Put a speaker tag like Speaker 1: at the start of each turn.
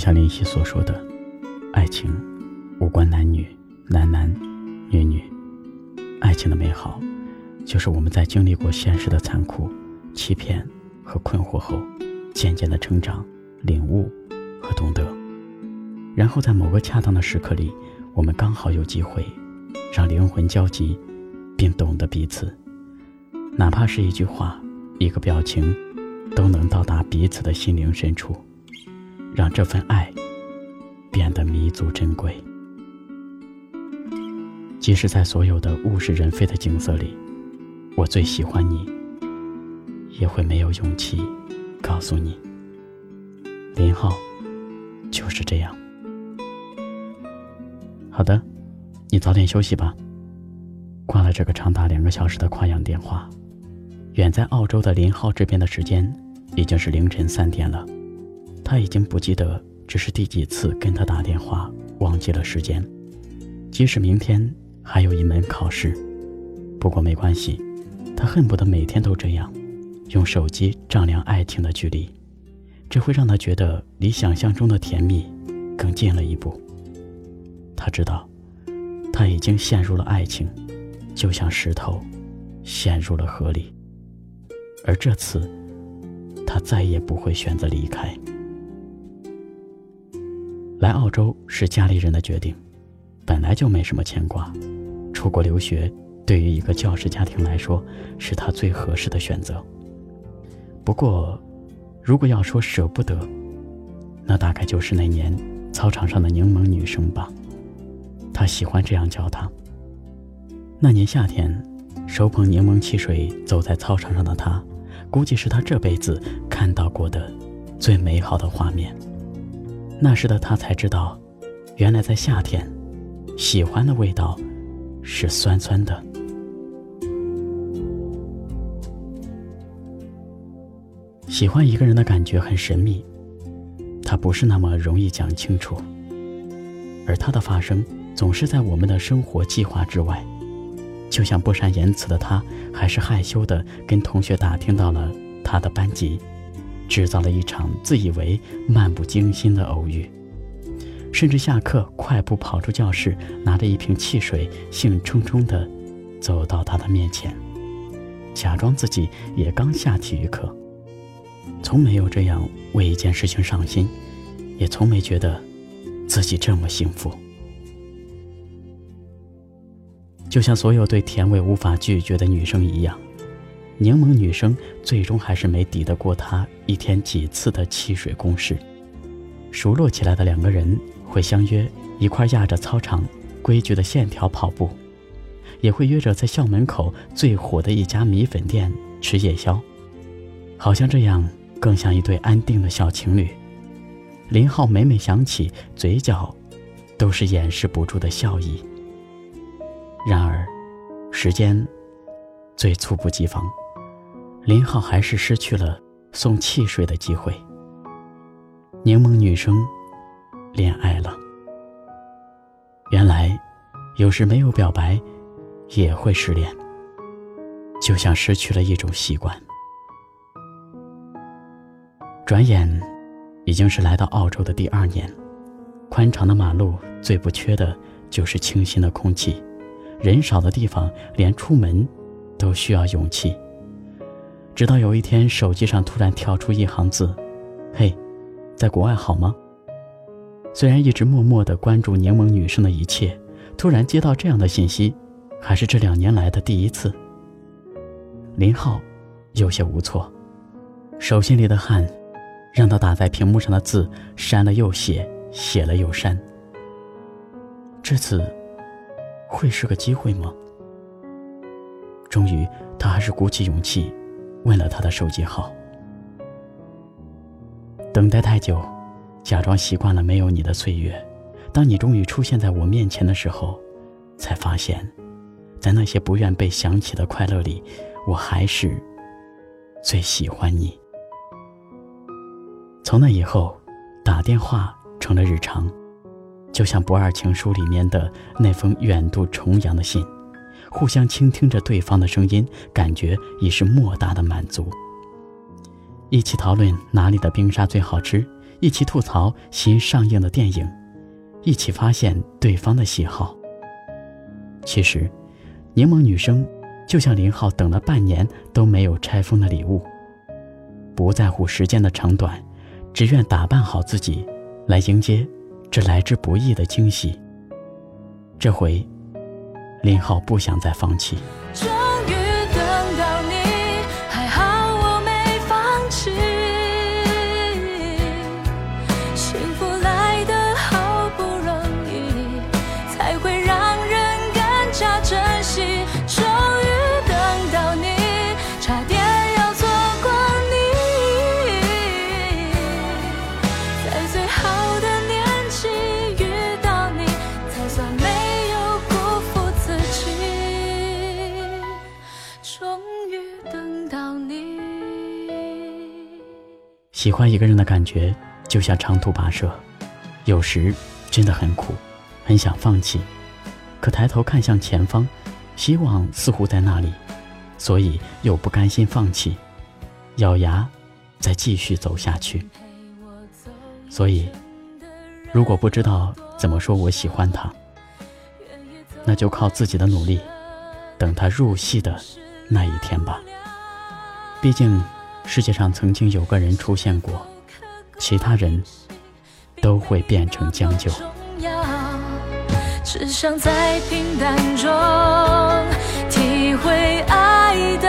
Speaker 1: 像林夕所说的，爱情无关男女，男男，女女。爱情的美好，就是我们在经历过现实的残酷、欺骗和困惑后，渐渐的成长、领悟和懂得。然后在某个恰当的时刻里，我们刚好有机会，让灵魂交集，并懂得彼此。哪怕是一句话、一个表情，都能到达彼此的心灵深处，让这份爱变得弥足珍贵。即使在所有的物是人非的景色里，我最喜欢你，也会没有勇气告诉你。林浩就是这样。好的，你早点休息吧。挂了这个长达两个小时的跨洋电话，远在澳洲的林浩这边的时间已经是凌晨三点了，他已经不记得这是第几次跟他打电话，忘记了时间。即使明天。还有一门考试，不过没关系，他恨不得每天都这样，用手机丈量爱情的距离，这会让他觉得离想象中的甜蜜更近了一步。他知道，他已经陷入了爱情，就像石头陷入了河里，而这次，他再也不会选择离开。来澳洲是家里人的决定，本来就没什么牵挂。出国留学，对于一个教师家庭来说，是他最合适的选择。不过，如果要说舍不得，那大概就是那年操场上的柠檬女生吧。他喜欢这样叫她。那年夏天，手捧柠檬汽水走在操场上的他，估计是他这辈子看到过的最美好的画面。那时的他才知道，原来在夏天，喜欢的味道。是酸酸的。喜欢一个人的感觉很神秘，它不是那么容易讲清楚，而它的发生总是在我们的生活计划之外。就像不善言辞的他，还是害羞的跟同学打听到了他的班级，制造了一场自以为漫不经心的偶遇。甚至下课快步跑出教室，拿着一瓶汽水，兴冲冲地走到他的面前，假装自己也刚下体育课。从没有这样为一件事情上心，也从没觉得自己这么幸福。就像所有对甜味无法拒绝的女生一样，柠檬女生最终还是没抵得过他一天几次的汽水攻势。熟络起来的两个人。会相约一块压着操场规矩的线条跑步，也会约着在校门口最火的一家米粉店吃夜宵，好像这样更像一对安定的小情侣。林浩每每想起，嘴角都是掩饰不住的笑意。然而，时间最猝不及防，林浩还是失去了送汽水的机会。柠檬女生。恋爱了。原来，有时没有表白，也会失恋。就像失去了一种习惯。转眼，已经是来到澳洲的第二年。宽敞的马路最不缺的就是清新的空气。人少的地方，连出门都需要勇气。直到有一天，手机上突然跳出一行字：“嘿，在国外好吗？”虽然一直默默的关注柠檬女生的一切，突然接到这样的信息，还是这两年来的第一次。林浩有些无措，手心里的汗让他打在屏幕上的字删了又写，写了又删。这次会是个机会吗？终于，他还是鼓起勇气问了他的手机号。等待太久。假装习惯了没有你的岁月，当你终于出现在我面前的时候，才发现，在那些不愿被想起的快乐里，我还是最喜欢你。从那以后，打电话成了日常，就像《不二情书》里面的那封远渡重洋的信，互相倾听着对方的声音，感觉已是莫大的满足。一起讨论哪里的冰沙最好吃。
Speaker 2: 一起吐槽新上映的电影，一起发现对方的喜好。其实，柠檬女生就像林浩等了半年都没有拆封的礼物，不在乎时间的长短，只愿打扮好自己，来迎接这来之不易的惊喜。这回，林浩不想再放弃。喜欢一个人的感觉，就像长途跋涉，有时真的很苦，很想放弃，可抬头看向前方，希望似乎在那里，所以又不甘心放弃，咬牙再继续走下去。所以，如果不知道怎么说我喜欢他，那就靠自己的努力，等他入戏的那一天吧。毕竟。世界上曾经有个人出现过，其他人都会变成将就。只想在平淡中体会爱的